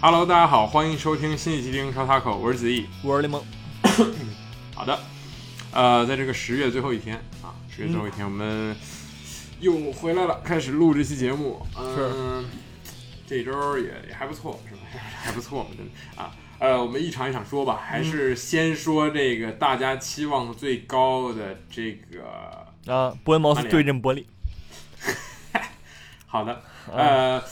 Hello，大家好，欢迎收听新一期的英超 Taco，我是子毅。我是雷蒙。好的，呃，在这个十月最后一天啊，十月最后一天，我们又回来了，开始录这期节目。嗯，这周也也还不错，是吧？还不错，真的啊。呃，我们一场一场说吧，还是先说这个大家期望最高的这个啊，伯恩茅斯对阵伯利。好的，呃。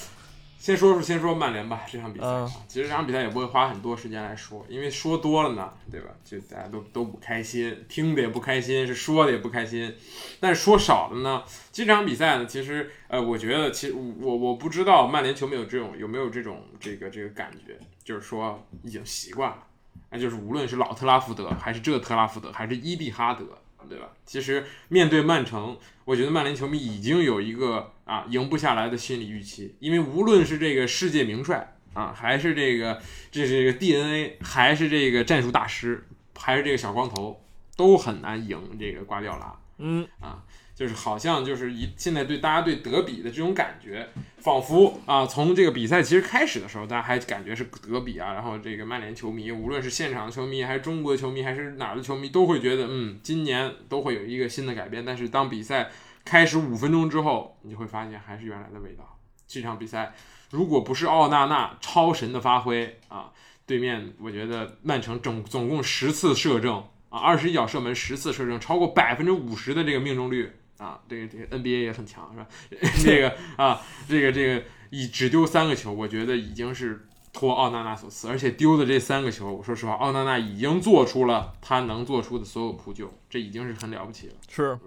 先说说先说曼联吧，这场比赛啊，其实这场比赛也不会花很多时间来说，因为说多了呢，对吧？就大家都都不开心，听的也不开心，是说的也不开心。但是说少了呢，这场比赛呢，其实呃，我觉得其实我我不知道曼联球迷有这种有没有这种这个这个感觉，就是说已经习惯了，那就是无论是老特拉福德，还是这特拉福德，还是伊蒂哈德。对吧？其实面对曼城，我觉得曼联球迷已经有一个啊赢不下来的心理预期，因为无论是这个世界名帅啊，还是这个这是这个 DNA，还是这个战术大师，还是这个小光头，都很难赢这个瓜迪奥拉。嗯啊。就是好像就是一现在对大家对德比的这种感觉，仿佛啊从这个比赛其实开始的时候，大家还感觉是德比啊，然后这个曼联球迷，无论是现场的球迷，还是中国的球迷，还是哪儿的球迷，都会觉得嗯今年都会有一个新的改变。但是当比赛开始五分钟之后，你就会发现还是原来的味道。这场比赛如果不是奥纳纳超神的发挥啊，对面我觉得曼城总总共十次射正啊，二十一脚射门十次射正，超过百分之五十的这个命中率。啊，这个这个 NBA 也很强，是吧？这个啊，这个这个以只丢三个球，我觉得已经是托奥纳纳所赐，而且丢的这三个球，我说实话，奥纳纳已经做出了他能做出的所有扑救，这已经是很了不起了。是，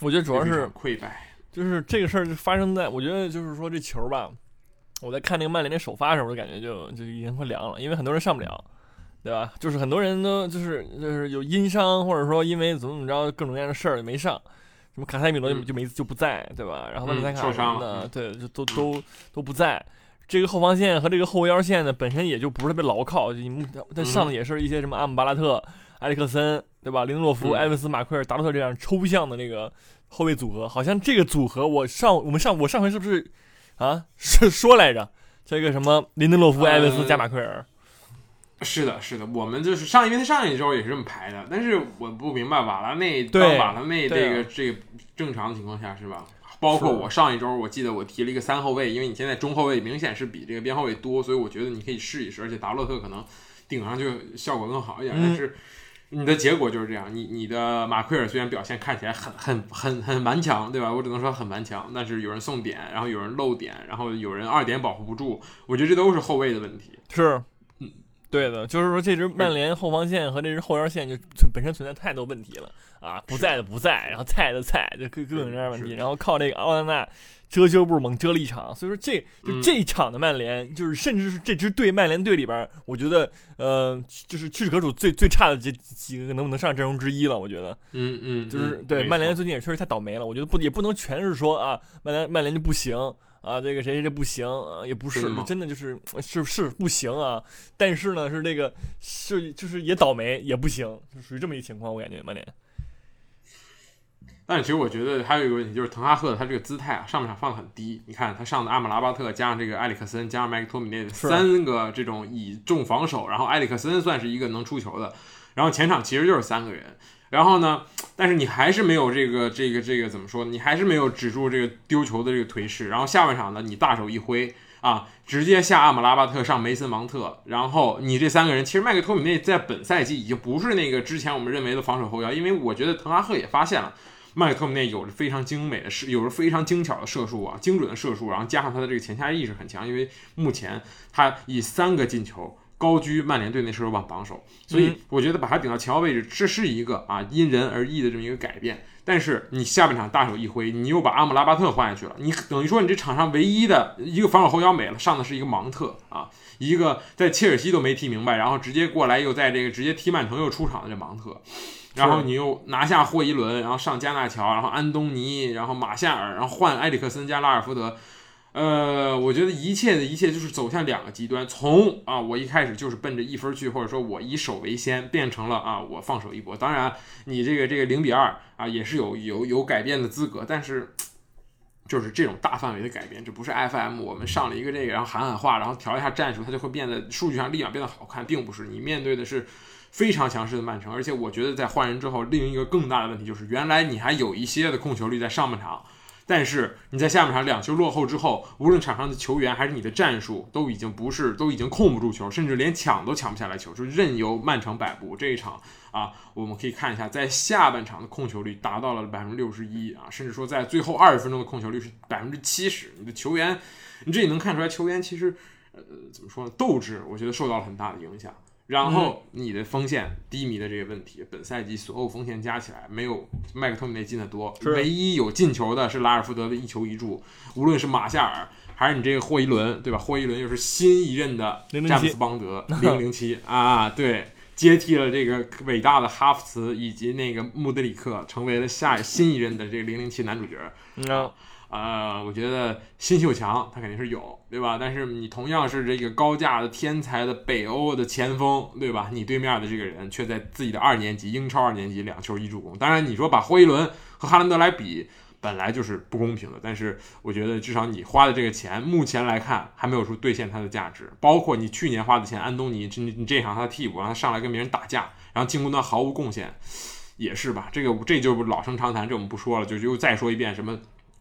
我觉得主要是溃败，就是这个事儿就发生在，我觉得就是说这球吧，我在看那个曼联的首发的时候，我就感觉就就已经快凉了，因为很多人上不了。对吧？就是很多人都就是就是有因伤，或者说因为怎么怎么着各种各样的事儿没上，什么卡塞米罗就就没就不在，对吧？然后万卡什么的，对，就都都都不在。这个后防线和这个后腰线呢，本身也就不是特别牢靠，就你他上的也是一些什么阿姆巴拉特、埃里克森，对吧？林德洛夫、埃文斯、马奎尔、达洛特这样抽象的那个后卫组合，好像这个组合我上我们上我上回是不是啊是 说来着？这个什么林德洛夫、埃文斯加马奎尔。是的，是的，我们就是上，因为他上一周也是这么排的，但是我不明白瓦拉内当瓦拉内这个这个正常的情况下是吧？包括我上一周，我记得我提了一个三后卫，因为你现在中后卫明显是比这个边后卫多，所以我觉得你可以试一试，而且达洛特可能顶上就效果更好一点。但是你的结果就是这样，你你的马奎尔虽然表现看起来很很很很顽强，对吧？我只能说很顽强，但是有人送点，然后有人漏点，然后有人二点保护不住，我觉得这都是后卫的问题。是。对的，就是说这支曼联后防线和这支后腰线就本身存在太多问题了啊，不在的不在，然后菜的菜，就各各种各样问题，然后靠这个奥纳纳遮羞布猛遮了一场，所以说这就这一场的曼联，就是甚至是这支队曼联队里边，我觉得呃，就是屈指可数最最差的这几个能不能上阵容之一了，我觉得，嗯嗯，就是对曼联最近也确实太倒霉了，我觉得不也不能全是说啊曼联曼联就不行。啊，这个谁谁这不行啊，也不是，真的就是是是不行啊。但是呢，是这个是就是也倒霉也不行，就属于这么一情况。我感觉曼联。但其实我觉得还有一个问题，就是滕哈赫他这个姿态啊，上半场放的很低。你看他上的阿姆拉巴特加上这个埃里克森加上麦克托米内三个这种以重防守，然后埃里克森算是一个能出球的，然后前场其实就是三个人。然后呢？但是你还是没有这个这个这个怎么说？你还是没有止住这个丢球的这个颓势。然后下半场呢，你大手一挥啊，直接下阿姆拉巴特上梅森芒特。然后你这三个人，其实麦克托米内在本赛季已经不是那个之前我们认为的防守后腰，因为我觉得滕哈赫也发现了麦克托米内有着非常精美的射，有着非常精巧的射术啊，精准的射术，然后加上他的这个前下意识很强，因为目前他以三个进球。高居曼联队那射手榜榜首，所以我觉得把他顶到前腰位置，这是一个啊因人而异的这么一个改变。但是你下半场大手一挥，你又把阿姆拉巴特换下去了，你等于说你这场上唯一的一个防守后腰没了，上的是一个芒特啊，一个在切尔西都没踢明白，然后直接过来又在这个直接踢曼城又出场的这芒特，然后你又拿下霍伊伦，然后上加纳乔，然后安东尼，然后马夏尔，然后换埃里克森加拉尔福德。呃，我觉得一切的一切就是走向两个极端，从啊，我一开始就是奔着一分去，或者说我以守为先，变成了啊，我放手一搏。当然，你这个这个零比二啊，也是有有有改变的资格，但是 就是这种大范围的改变，这不是 FM 我们上了一个这个，然后喊喊话，然后调一下战术，它就会变得数据上立马变得好看，并不是。你面对的是非常强势的曼城，而且我觉得在换人之后，另一个更大的问题就是，原来你还有一些的控球率在上半场。但是你在下半场两球落后之后，无论场上的球员还是你的战术，都已经不是，都已经控不住球，甚至连抢都抢不下来球，就任由曼城摆布。这一场啊，我们可以看一下，在下半场的控球率达到了百分之六十一啊，甚至说在最后二十分钟的控球率是百分之七十。你的球员，你这也能看出来，球员其实呃怎么说呢？斗志我觉得受到了很大的影响。然后你的锋线低迷的这个问题，本赛季所有锋线加起来没有麦克托米内进的多，唯一有进球的是拉尔福德的一球一助。无论是马夏尔还是你这个霍伊伦，对吧？霍伊伦又是新一任的詹姆斯邦德 零零七啊，对，接替了这个伟大的哈弗茨以及那个穆德里克，成为了下新一任的这个零零七男主角。嗯。呃，我觉得新秀强他肯定是有，对吧？但是你同样是这个高价的天才的北欧的前锋，对吧？你对面的这个人却在自己的二年级英超二年级两球一助攻。当然，你说把霍伊伦和哈兰德来比，本来就是不公平的。但是我觉得至少你花的这个钱，目前来看还没有说兑现它的价值。包括你去年花的钱，安东尼，你你这场他的替补让他上来跟别人打架，然后进攻端毫无贡献，也是吧？这个这就老生常谈，这我们不说了，就又再说一遍什么。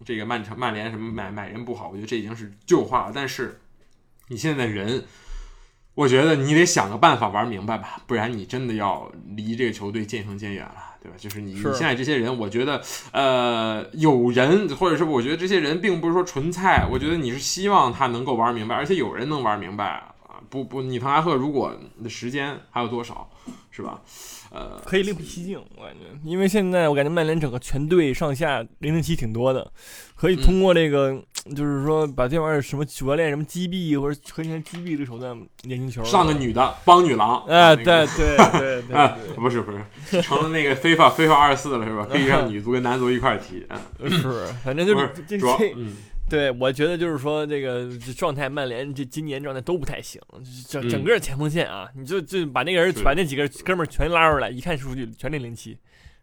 这个曼城、曼联什么买买人不好，我觉得这已经是旧话了。但是你现在的人，我觉得你得想个办法玩明白吧，不然你真的要离这个球队渐行渐远了，对吧？就是你你现在这些人，我觉得呃，有人或者是我觉得这些人并不是说纯菜，我觉得你是希望他能够玩明白，而且有人能玩明白啊。不不，你滕哈赫如果你的时间还有多少，是吧？呃，可以另辟蹊径，我感觉，因为现在我感觉曼联整个全队上下零零七挺多的，可以通过这个，就是说把这玩意儿什么主教练什么击毙或者和前击毙的手段年轻球，上个女的帮女郎，哎，对对对 对，不是不是，成了那个非法非法二十四了是吧？可以让女足跟男足一块踢，嗯，是，反正就是这这。对，我觉得就是说，这个状态，曼联这今年状态都不太行，整整个前锋线啊，你就就把那个人，把那几个哥们儿全拉出来，一看数据，全零零七，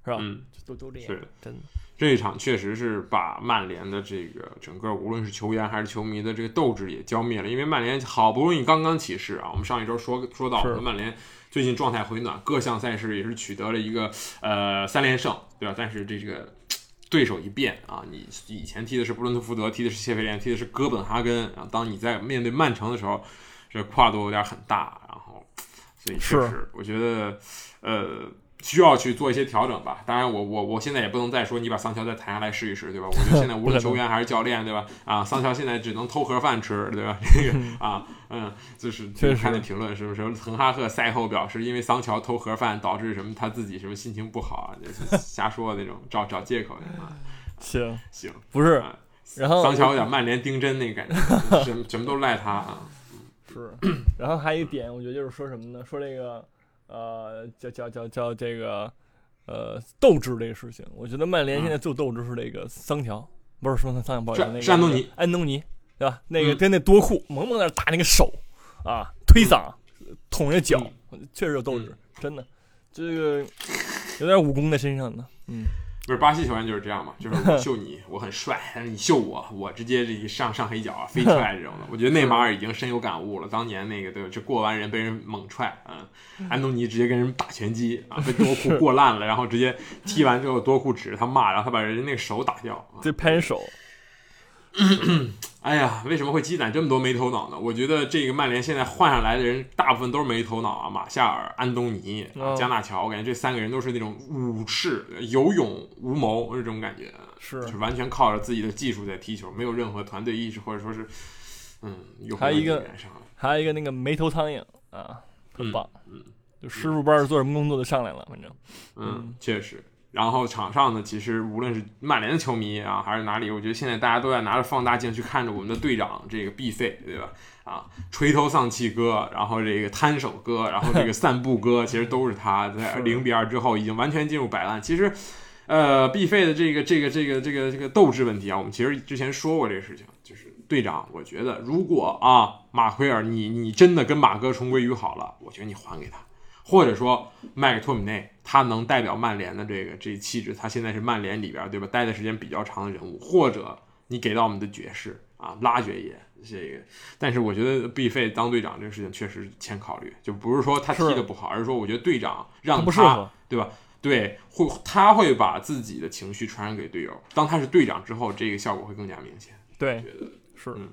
是吧？嗯，都都这样，是真的。这一场确实是把曼联的这个整个，无论是球员还是球迷的这个斗志也浇灭了，因为曼联好不容易刚刚起势啊，我们上一周说说到，曼联最近状态回暖，各项赛事也是取得了一个呃三连胜，对吧？但是这个。对手一变啊，你以前踢的是布伦特福德，踢的是谢菲联，踢的是哥本哈根啊。当你在面对曼城的时候，这跨度有点很大，然后，所以确实，我觉得，呃。需要去做一些调整吧。当然，我我我现在也不能再说你把桑乔再谈下来试一试，对吧？我觉得 现在无论球员还是教练，对吧？啊，桑乔现在只能偷盒饭吃，对吧？这个啊，嗯，就是看那评论是不是？滕哈赫赛后表示，因为桑乔偷盒饭导致什么，他自己什么心情不好，就是瞎说那种，找找借口啊。行行，不是，然后桑乔有点曼联丁真那感觉，什么什么都赖他啊。是，然后还有一点，我觉得就是说什么呢？说这个。呃，叫叫叫叫这个，呃，斗志这个事情，我觉得曼联现在最斗志是这个桑乔，不是说他桑乔，不好意思，那个安东尼，安东尼，对吧？那个跟那多库猛猛在那打那个手啊，推搡，捅着脚，确实有斗志，真的，这个有点武功在身上呢，嗯。不是巴西球员就是这样嘛，就是我秀你，我很帅，但是你秀我，我直接这一上上黑脚啊，飞踹这种的。我觉得内马尔已经深有感悟了，当年那个对，就过完人被人猛踹，嗯，安东尼直接跟人打拳击啊，被多库过烂了，然后直接踢完之后多库指着他骂，然后他把人家那个手打掉，这拍手。哎呀，为什么会积攒这么多没头脑呢？我觉得这个曼联现在换上来的人大部分都是没头脑啊，马夏尔、安东尼、加纳乔，我感觉这三个人都是那种武士，有勇无谋这种感觉，是。完全靠着自己的技术在踢球，没有任何团队意识或者说是，嗯，还有一个，还有一个那个没头苍蝇啊，很棒，嗯，就师傅不知道是做什么工作都上来了，反正，嗯，确实。然后场上呢，其实无论是曼联的球迷啊，还是哪里，我觉得现在大家都在拿着放大镜去看着我们的队长这个毕费，对吧？啊，垂头丧气哥，然后这个摊手哥，然后这个散步哥，其实都是他在 零比二之后已经完全进入摆烂。其实，呃，毕费的这个这个这个这个这个斗志问题啊，我们其实之前说过这个事情，就是队长，我觉得如果啊马奎尔你你真的跟马哥重归于好了，我觉得你还给他。或者说麦克托米内，他能代表曼联的这个这气质，他现在是曼联里边对吧？待的时间比较长的人物，或者你给到我们的爵士啊，拉爵爷这个，但是我觉得毕费当队长这个事情确实欠考虑，就不是说他踢的不好，而是说我觉得队长让不适合，对吧？对，会他会把自己的情绪传染给队友。当他是队长之后，这个效果会更加明显。对，觉得是。嗯，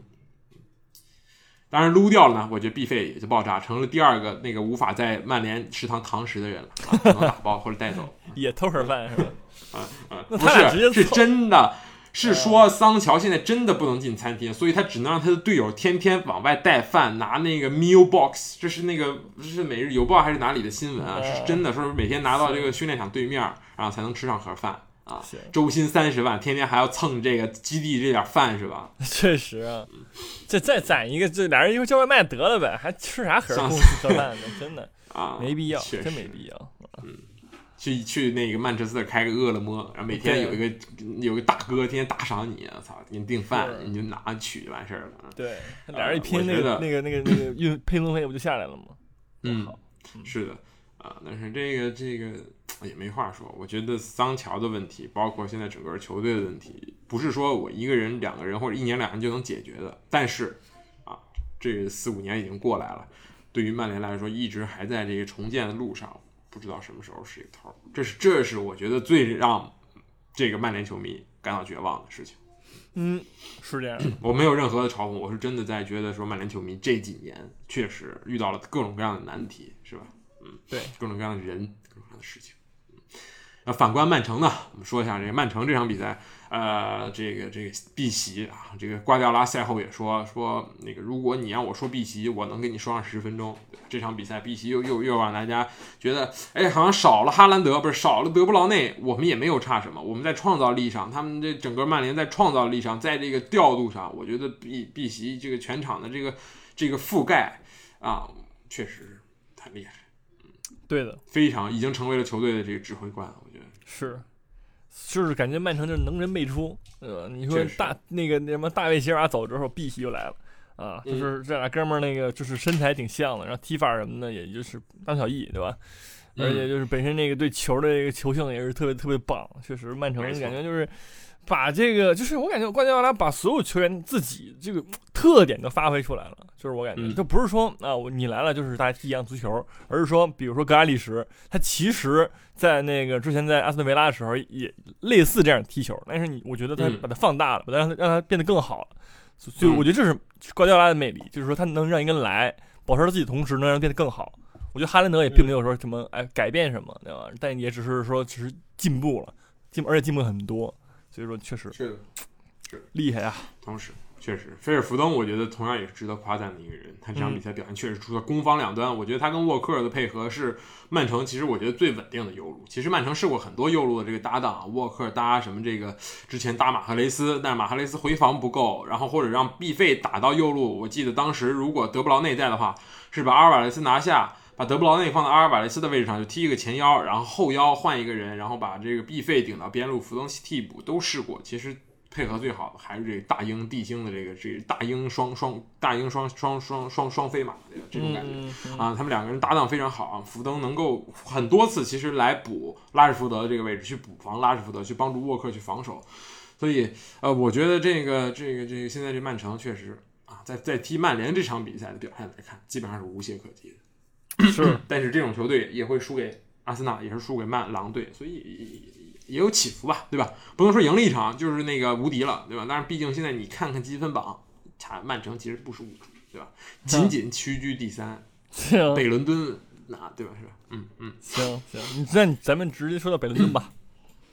当然撸掉了呢，我觉得 B 费也就爆炸，成了第二个那个无法在曼联食堂堂食的人了，只能打包或者带走。也偷盒饭是吧？啊啊，不是，是真的。是说桑乔现在真的不能进餐厅，所以他只能让他的队友天天往外带饭，拿那个 meal box。这是那个这是每日邮报还是哪里的新闻啊？是真的，说是每天拿到这个训练场对面，然后才能吃上盒饭啊。周薪三十万，天天还要蹭这个基地这点饭是吧？确实啊，这再攒一个，这俩人一块叫外卖得了呗，还吃啥盒盒饭呢？真的啊，没必要，真没必要。嗯。去去那个曼彻斯特开个饿了么，然后每天有一个有个大哥天天打赏你，我操，给你订饭，你就拿取就完事儿了。对，俩人一拼，那个那个那个那个运配送费不就下来了吗？嗯，是的，啊，但是这个这个也没话说。我觉得桑乔的问题，包括现在整个球队的问题，不是说我一个人、两个人或者一年两年就能解决的。但是啊，这四五年已经过来了，对于曼联来说，一直还在这个重建的路上。不知道什么时候是一个头，这是这是我觉得最让这个曼联球迷感到绝望的事情。嗯，是这样。我没有任何的嘲讽，我是真的在觉得说曼联球迷这几年确实遇到了各种各样的难题，是吧？对，各种各样的人，各种各样的事情。那反观曼城呢？我们说一下这个曼城这场比赛。呃，这个这个碧玺啊，这个瓜迪奥拉赛后也说说那个，如果你让我说碧玺，我能给你说上十分钟。这场比赛，碧玺又又又让大家觉得，哎，好像少了哈兰德，不是少了德布劳内，我们也没有差什么。我们在创造力上，他们这整个曼联在创造力上，在这个调度上，我觉得碧碧玺这个全场的这个这个覆盖啊，确实太厉害。嗯，对的，非常已经成为了球队的这个指挥官，我觉得是。就是感觉曼城就是能人辈出，对吧？你说大那个那什么大卫席尔瓦走之后，碧玺又来了啊！就是这俩哥们儿那个就是身材挺像的，然后踢法什么的也就是大小异，对吧？而且就是本身那个对球的这个球性也是特别特别棒，确实曼城感觉就是。把这个就是我感觉瓜迪奥拉把所有球员自己这个特点都发挥出来了，就是我感觉就不是说啊，你来了就是大家踢一样足球，而是说，比如说格拉利什，他其实在那个之前在阿斯顿维拉的时候也类似这样踢球，但是你我觉得他把它放大了，把它让它让他变得更好了，所以我觉得这是瓜迪奥拉的魅力，就是说他能让一个人来保持他自己，同时能让变得更好。我觉得哈兰德也并没有说什么哎改变什么，对吧？但也只是说只是进步了，进而且进步很多。所以说，确实是的，是厉害啊！同时，确实，菲尔福登，我觉得同样也是值得夸赞的一个人。他这场比赛表现确实出色，攻防两端，我觉得他跟沃克的配合是曼城其实我觉得最稳定的右路。其实曼城试过很多右路的这个搭档，沃克搭什么这个之前搭马赫雷斯，但是马赫雷斯回防不够，然后或者让毕费打到右路。我记得当时如果德布劳内在的话，是把阿尔瓦雷斯拿下。把德布劳内放到阿尔瓦雷斯的位置上，就踢一个前腰，然后后腰换一个人，然后把这个 B 费顶到边路，福登替补都试过。其实配合最好的还是这大英帝星的这个这大英双双大英双双双双双飞马这个这种感觉啊，他们两个人搭档非常好啊。福登能够很多次其实来补拉什福德这个位置，去补防拉什福德，去帮助沃克去防守。所以呃，我觉得这个这个这个现在这曼城确实啊，在在踢曼联这场比赛的表现来看，基本上是无懈可击的。是，但是这种球队也会输给阿森纳，也是输给曼狼队，所以也有起伏吧，对吧？不能说赢了一场就是那个无敌了，对吧？但是毕竟现在你看看积分榜，查曼城其实不输，对吧？仅仅屈居第三，北伦敦那对吧？是吧？嗯嗯，行行，那咱们直接说到北伦敦吧，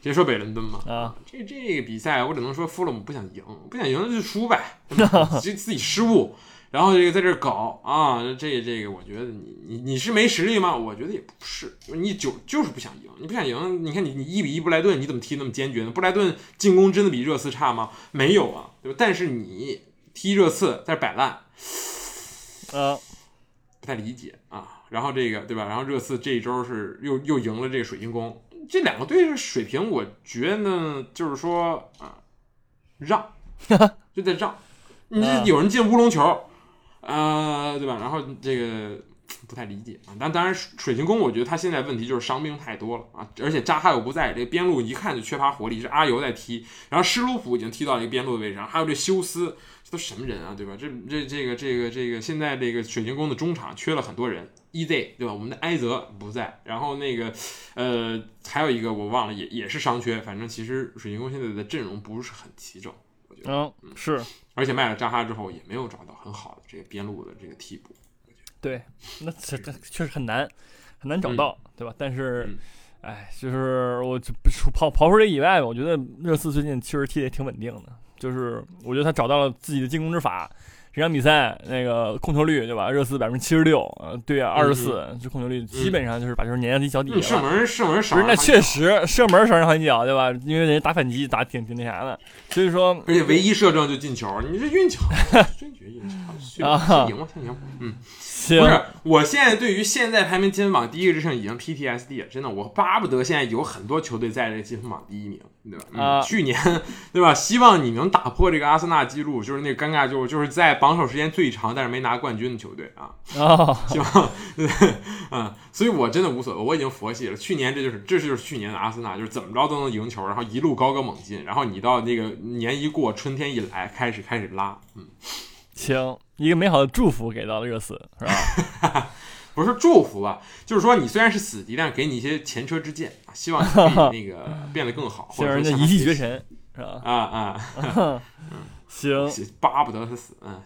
直接说北伦敦吧。啊，这这个比赛我只能说，弗洛姆不想赢，不想赢就输呗，就 自己失误。然后这个在这搞啊，这这个我觉得你你你是没实力吗？我觉得也不是，你就就是不想赢，你不想赢。你看你你一比一布莱顿，你怎么踢那么坚决呢？布莱顿进攻真的比热刺差吗？没有啊，对吧？但是你踢热刺在这摆烂，呃，不太理解啊。然后这个对吧？然后热刺这一周是又又赢了这个水晶宫，这两个队的水平，我觉得就是说啊，让 就在让，你这有人进乌龙球。呃，对吧？然后这个不太理解啊。但当然，水晶宫我觉得他现在问题就是伤兵太多了啊，而且扎哈又不在，这个边路一看就缺乏活力，是阿尤在踢，然后施卢普已经踢到一个边路的位置上，还有这休斯，这都什么人啊，对吧？这这这个这个这个现在这个水晶宫的中场缺了很多人，EZ 对吧？我们的埃泽不在，然后那个呃还有一个我忘了，也也是伤缺，反正其实水晶宫现在的阵容不是很齐整，我觉得。嗯，是而且卖了扎哈之后，也没有找到很好的这个边路的这个替补。对，那这这确实很难很难找到，对吧？但是嗯，哎，就是我就不除刨刨出这以外吧，我觉得热刺最近确实踢的也挺稳定的，就是我觉得他找到了自己的进攻之法。这场比赛那个控球率对吧？热刺百分之七十六，呃，对二十四，这控球率基本上就是把球粘在自己脚底嗯，下了。射门射门少不是，那确实射门少人好几脚，对吧？因为人家打反击打挺挺那啥的，所以说而且唯一射正就进球，你这运气好，啊先赢吧，先赢吧。嗯，行不是，我现在对于现在排名积分榜第一个之胜已经 PTSD 了，真的，我巴不得现在有很多球队在这个积分榜第一名，对吧？嗯啊去年对吧？希望你能打破这个阿森纳记录，就是那个尴尬，就是就是在榜首时间最长但是没拿冠军的球队啊。啊，希望，对，嗯，所以我真的无所谓，我已经佛系了。去年这就是这就是去年的阿森纳，就是怎么着都能赢球，然后一路高歌猛进，然后你到那个年一过，春天一来，开始开始拉，嗯，行，一个美好的祝福给到了热死，是吧？不是祝福吧，就是说你虽然是死敌，但是给你一些前车之鉴啊，希望你那个 变得更好，或者说一骑绝尘，是吧？啊啊，行巴不得他死，嗯，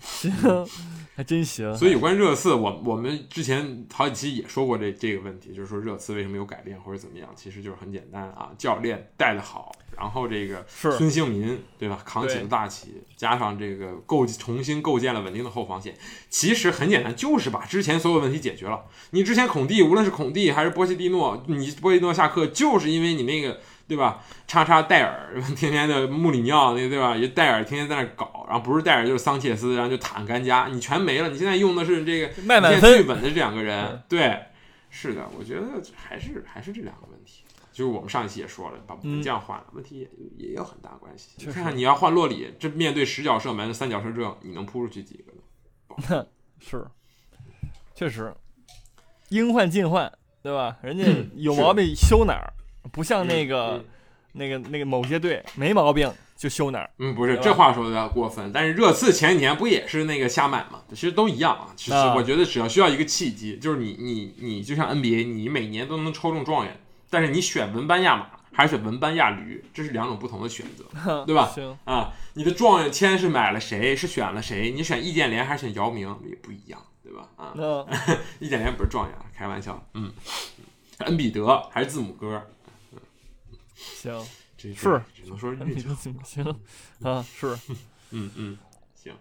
行。行，还真行。所以有关热刺，我我们之前好几期也说过这这个问题，就是说热刺为什么有改变或者怎么样，其实就是很简单啊，教练带的好，然后这个是孙兴民对吧，扛起了大旗，加上这个构重新构建了稳定的后防线，其实很简单，就是把之前所有问题解决了。你之前孔蒂，无论是孔蒂还是波西蒂诺，你波切蒂诺下课就是因为你那个。对吧？叉叉戴尔，天天的穆里尼奥，那个对吧？也戴尔天天在那搞，然后不是戴尔就是桑切斯，然后就坦甘加，你全没了。你现在用的是这个卖满现在最分，稳的这两个人嗯，对，是的，我觉得还是还是这两个问题。就是我们上一期也说了，把门将换了，问题也也有很大关系。看看你要换洛里，这面对十脚射门、三脚射正，你能扑出去几个呢？是，确实，应换尽换，对吧？人家有毛病修哪儿，不像那嗯个嗯那个那个某些队没毛病就修哪儿。嗯，不是这话说的有点过分，但是热刺前几年不也是那个瞎买嘛？其实都一样啊。其实啊我觉得只要需要一个契机，就是你你你就像 NBA，你每年都能抽中状元，但是你选文班亚马还是选文班亚驴，这是两种不同的选择。对吧行，啊，你的状元签是买了谁，是选了谁？你选易建联还是选姚明也不一样，对吧？啊，易建联不是状元，开玩笑。嗯，恩比德还是字母哥，行，这这是只能说是运气好。行行啊，是嗯嗯，行。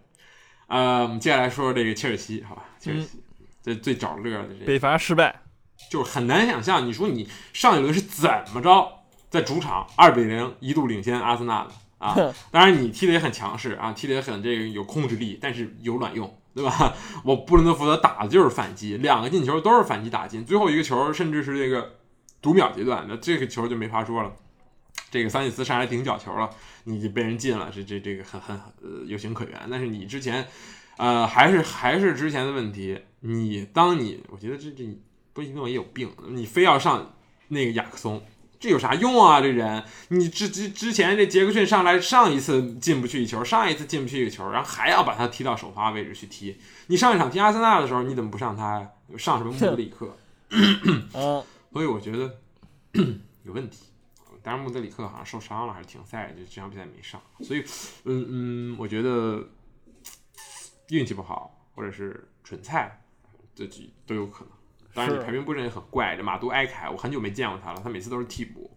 呃，我们接下来说说这个切尔西，好吧？切尔西、这最找乐的这个，北伐失败，就是很难想象，你说你上一轮是怎么着在主场二比零一度领先阿森纳的啊？当然你踢的也很强势啊，踢的也很这个有控制力，但是有卵用，对吧？我布伦特福德打的就是反击，两个进球都是反击打进，最后一个球甚至是这个读秒阶段，那这个球就没法说了。这个桑切斯上来顶角球了，你就被人进了，这这这个很很呃有情可原。但是你之前，呃，还是还是之前的问题，你当你我觉得这这波切蒂诺也有病，你非要上那个亚克松，这有啥用啊？这人，你之之之前这杰克逊上来上一次进不去一球，上一次进不去一个球，然后还要把他踢到首发位置去踢。你上一场踢阿森纳的时候，你怎么不上他呀？上什么穆德里克？嗯，所以我觉得 有问题。当然，穆德里克好像受伤了，还是停赛，就这场比赛没上。所以，嗯嗯，我觉得运气不好，或者是蠢菜，这几都有可能。当然，你排兵布阵也很怪。这马杜埃凯，我很久没见过他了，他每次都是替补，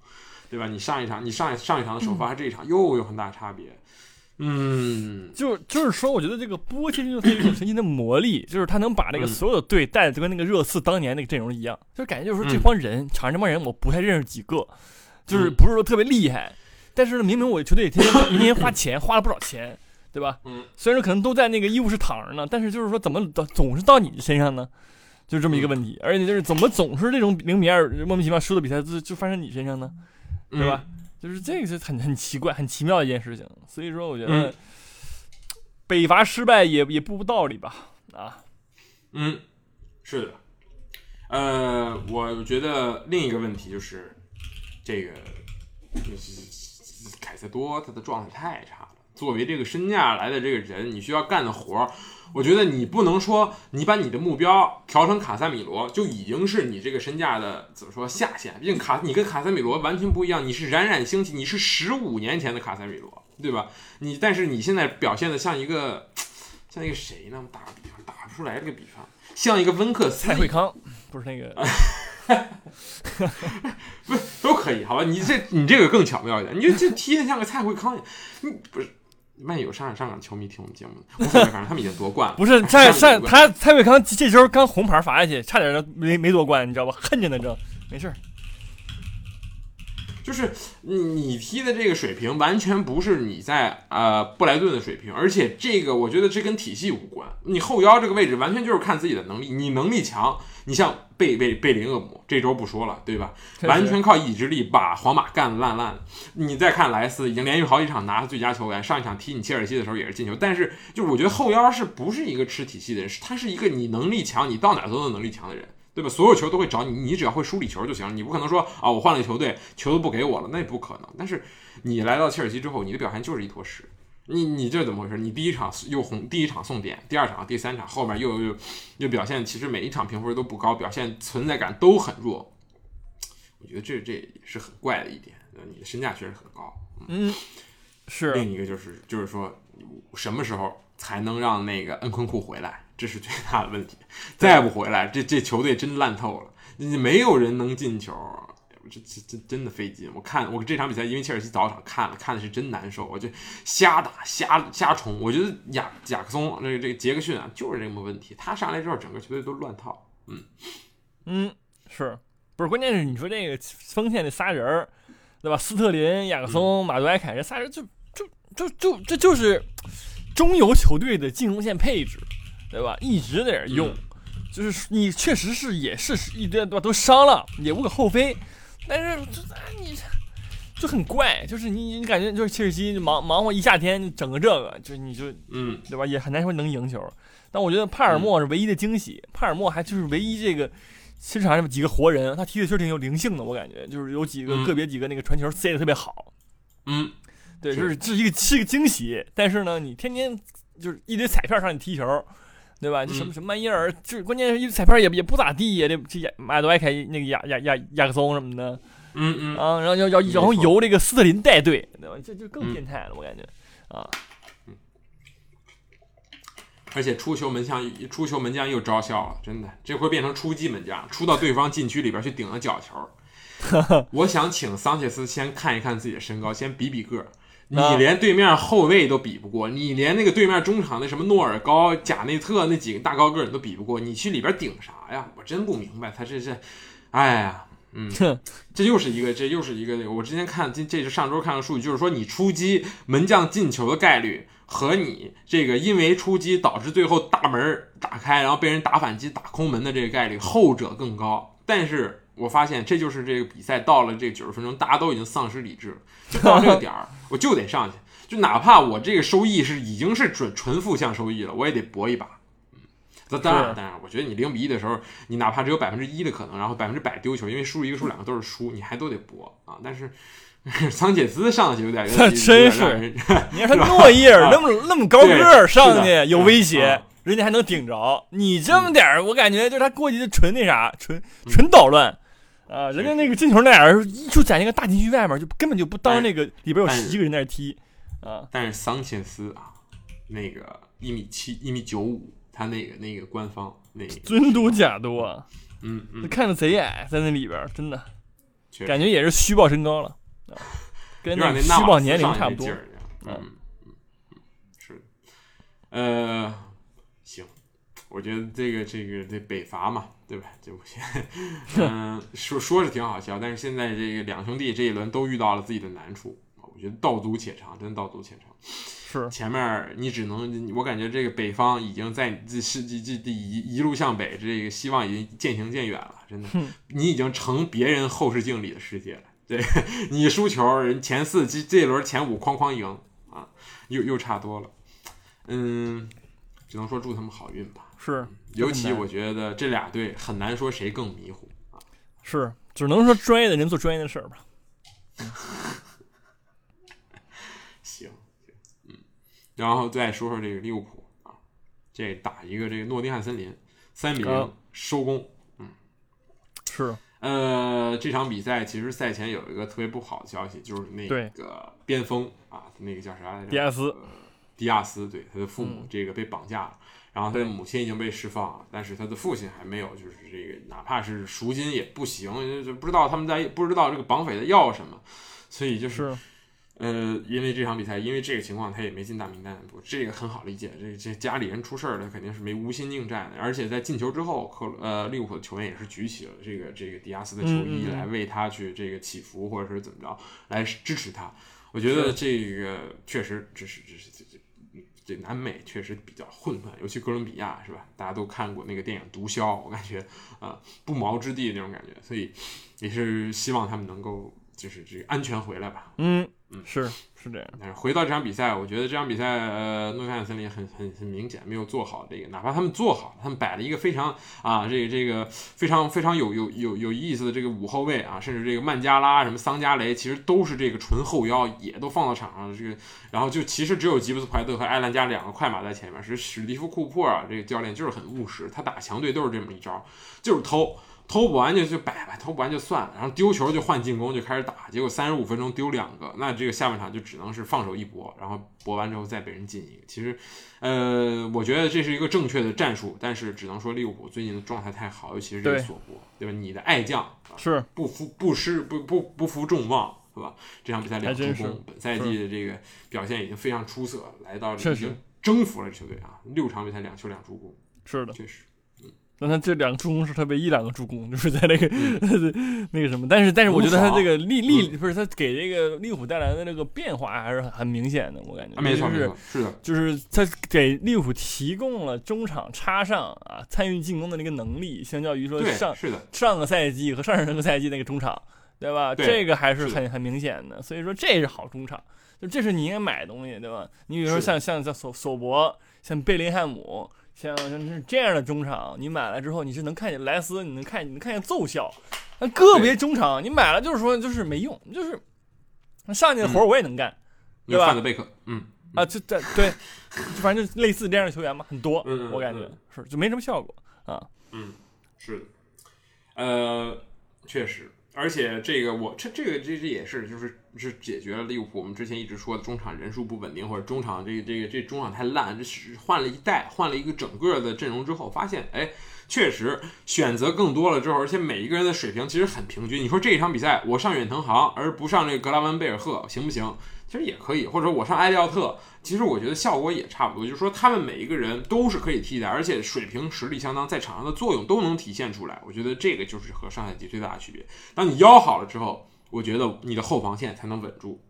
对吧？你上一场，你上一上一场的首发和这一场又有很大差别。嗯，就就是说，我觉得这个波切蒂诺他有一种神奇的魔力，就是他能把那个嗯所有的队带的就跟那个热刺当年那个阵容一样，就感觉就是说这嗯帮人，场上这帮人我不太认识几个，就是嗯不是说特别厉害，但是呢，明明我球队天天天 天花钱，花了不少钱，对吧？嗯，虽然说可能都在那个医务室躺着呢，但是就是说怎么总总是到你身上呢？就是这么一个问题，而且就是怎么总是这种零比二莫名其妙输的比赛就就发生你身上呢？嗯对吧？就是这个是很很奇怪、很奇妙的一件事情。所以说，我觉得嗯北伐失败也也不无道理吧？啊，嗯，是的。呃，我觉得另一个问题就是这个，就是凯塞多他的状态太差了。作为这个身价来的这个人，你需要干的活儿，我觉得你不能说你把你的目标调成卡塞米罗就已经是你这个身价的怎么说下限。毕竟卡你跟卡塞米罗完全不一样，你是冉冉升起，你是十五年前的卡塞米罗，对吧？你但是你现在表现的像一个像一个谁呢？打个比方，打不出来这个比方，像一个温克斯蔡慧康，不是那个，不是都可以？好吧，你这你这个更巧妙一点，你就这踢的像个蔡慧康，你不是。万有上海上港球迷听我们节目呢？无所谓，反正他们已经夺冠了。不是蔡上他蔡伟康这周刚红牌罚下去，差点没没夺冠，你知道吧？恨着呢，这没事儿。就是你你踢的这个水平，完全不是你在呃布莱顿的水平，而且这个我觉得这跟体系无关。你后腰这个位置完全就是看自己的能力，你能力强，你像贝贝贝林厄姆这周不说了，对吧？完全靠意志力把皇马干得烂烂的。你再看莱斯，已经连续好几场拿了最佳球员，上一场踢你切尔西的时候也是进球。但是就我觉得后腰是不是一个吃体系的人？他是一个你能力强，你到哪都能能力强的人。对吧？所有球都会找你，你只要会梳理球就行了。你不可能说啊，我换了个球队，球都不给我了，那也不可能。但是你来到切尔西之后，你的表现就是一坨屎。你你这怎么回事？你第一场又红，第一场送点，第二场、第三场后面又又又表现，其实每一场评分都不高，表现存在感都很弱。我觉得这这也是很怪的一点。你的身价确实很高，嗯，是。另一个就是就是说，什么时候才能让那个恩昆库回来？这是最大的问题，再不回来，这这球队真烂透了。你没有人能进球，这这这真的费劲。我看我这场比赛，因为切尔西早场看了，看的是真难受。我就瞎打瞎瞎冲。我觉得亚贾克松这个这个杰克逊啊，就是这么问题。他上来之后，整个球队都乱套。嗯嗯，是不是？关键是你说这个锋线那仨人儿，对吧？斯特林、亚克松、马杜埃凯这仨人，就就就就这就是中游球队的进攻线配置。对吧？一直在那用，就是你确实是也是一堆对吧？都伤了也无可厚非，但是这你就很怪，就是你你感觉就是切尔西忙忙活一夏天整个这个，就你就嗯对吧？也很难说能赢球。但我觉得帕尔默是唯一的惊喜，帕尔默还就是唯一这个其实场上几个活人，他踢的确实挺有灵性的，我感觉就是有几个个别几个那个传球塞的特别好。嗯，对，就是这是一个是一个惊喜。但是呢，你天天就是一堆彩票上你踢球。对吧？这什么什么玩意儿，就是关键是一彩票也也不咋地呀。这这马多埃凯那个亚亚亚亚克松什么的，嗯嗯啊，然后要要然后由这个斯特林带队，对吧？这就更变态了，我感觉啊。而且出球门将出球门将又招笑了，真的，这回变成出击门将，出到对方禁区里边去顶了角球。我想请桑切斯先看一看自己的身高，先比比个儿。你连对面后卫都比不过，你连那个对面中场那什么诺尔高、贾内特那几个大高个你都比不过，你去里边顶啥呀？我真不明白，他这是，哎呀，嗯，这又是一个，这又是一个那个。我之前看这这是上周看的数据，就是说你出击门将进球的概率和你这个因为出击导致最后大门打开，然后被人打反击打空门的这个概率，后者更高。但是。我发现这就是这个比赛到了这九十分钟，大家都已经丧失理智了，就到这个点儿，我就得上去，就哪怕我这个收益是已经是准纯负向收益了，我也得搏一把。嗯，那当然，当然，我觉得你零比一的时候，你哪怕只有百分之一的可能，然后百分之百丢球，因为输一个输两个都是输，你还都得搏啊。但是 桑切斯上去有点，真是，你看他诺伊尔那么那么高个上去有威胁。人家还能顶着你这么点儿，我感觉就是他过去就纯那啥，纯纯捣乱。啊，人家那个进球那俩人就在那个大禁区外面，就根本就不当那个里边有十几个人在那踢啊。但是桑切斯啊，那个一米七一米九五，他那个那个官方那个尊嘟假嘟啊，嗯嗯，看着贼矮，在那里边真的感觉也是虚报身高了，跟那虚报年龄差不多。嗯嗯，是，呃，行，我觉得这个这个这北伐嘛。对吧？就嗯，说说是挺好笑，但是现在这个两兄弟这一轮都遇到了自己的难处我觉得道阻且长，真道阻且长。是前面你只能，我感觉这个北方已经在这世纪这一一路向北，这个希望已经渐行渐远了。真的，你已经成别人后视镜里的世界了。对 你输球，人前四这这一轮前五哐哐赢啊，又又差多了。嗯。只能说祝他们好运吧。是，尤其我觉得这俩队很难说谁更迷糊啊。是，只能说专业的人做专业的事儿吧。行行，嗯，然后再说说这个利物浦啊，这打一个这个诺丁汉森林，三比零收工。嗯，是。呃，这场比赛其实赛前有一个特别不好的消息，就是那个边锋啊，那个叫啥来着？迪亚斯。迪亚斯对他的父母这个被绑架了，然后他的母亲已经被释放了，但是他的父亲还没有，就是这个哪怕是赎金也不行，就不知道他们在不知道这个绑匪的要什么，所以就是。呃，因为这场比赛，因为这个情况，他也没进大名单。不，这个很好理解。这这家里人出事儿了，肯定是没无心应战的。而且在进球之后，克呃利物浦的球员也是举起了这个这个迪亚斯的球衣来为他去这个祈福，或者是怎么着来支持他。我觉得这个确实，这是这是这南美确实比较混乱，尤其哥伦比亚是吧？大家都看过那个电影《毒枭》，我感觉啊不毛之地那种感觉，所以也是希望他们能够就是这个安全回来吧。嗯。嗯，是是这样。但是回到这场比赛，我觉得这场比赛，呃，诺丁汉森林很很很明显没有做好这个，哪怕他们做好，他们摆了一个非常啊，这个这个非常非常有有有有意思的这个五后卫啊，甚至这个曼加拉什么桑加雷，其实都是这个纯后腰，也都放到场上这个，然后就其实只有吉布斯怀特和埃兰加两个快马在前面，是史蒂夫库珀啊，这个教练就是很务实，他打强队都是这么一招，就是偷。偷不完就就摆吧，偷不完就算了，然后丢球就换进攻就开始打，结果三十五分钟丢两个，那这个下半场就只能是放手一搏，然后搏完之后再被人进一个。其实，呃，我觉得这是一个正确的战术，但是只能说利物浦最近的状态太好，尤其是这个索博，对吧？你的爱将是不服不失不不不负众望，是吧？这场比赛两助攻，本赛季的这个表现已经非常出色，来到了已经征服了球队啊，六场比赛两球两助攻，是的，确实。那他这两个助攻是他唯一两个助攻，就是在那个 那个什么，但是但是我觉得他这个利利不是他给这个利物浦带来的那个变化还是很很明显的，我感觉没错是是的，就是他给利物浦提供了中场插上啊参与进攻的那个能力，相较于说上是的上个赛季和上上个赛季那个中场，对吧？这个还是很很明显的，所以说这是好中场，就这是你应该买的东西，对吧？你比如说像像像索索博，像贝林汉姆。像像这样的中场，你买了之后，你是能看见莱斯，你能看，你能看见奏效。那个别中场，你买了就是说就是没用，就是上去的活我也能干，对吧？范德贝克，嗯啊，这这对，反正就类似这样的球员嘛，很多，我感觉是就没什么效果啊。嗯，是的，呃，确实。而且这个我这这个这这也是就是是解决了利物浦我们之前一直说的中场人数不稳定或者中场这个这个这中场太烂，这是换了一代换了一个整个的阵容之后，发现哎，确实选择更多了之后，而且每一个人的水平其实很平均。你说这一场比赛我上远藤航而不上这个格拉文贝尔赫行不行？其实也可以，或者我上埃利奥特，其实我觉得效果也差不多。就是说，他们每一个人都是可以替代，而且水平实力相当，在场上的作用都能体现出来。我觉得这个就是和上赛季最大的区别。当你腰好了之后，我觉得你的后防线才能稳住。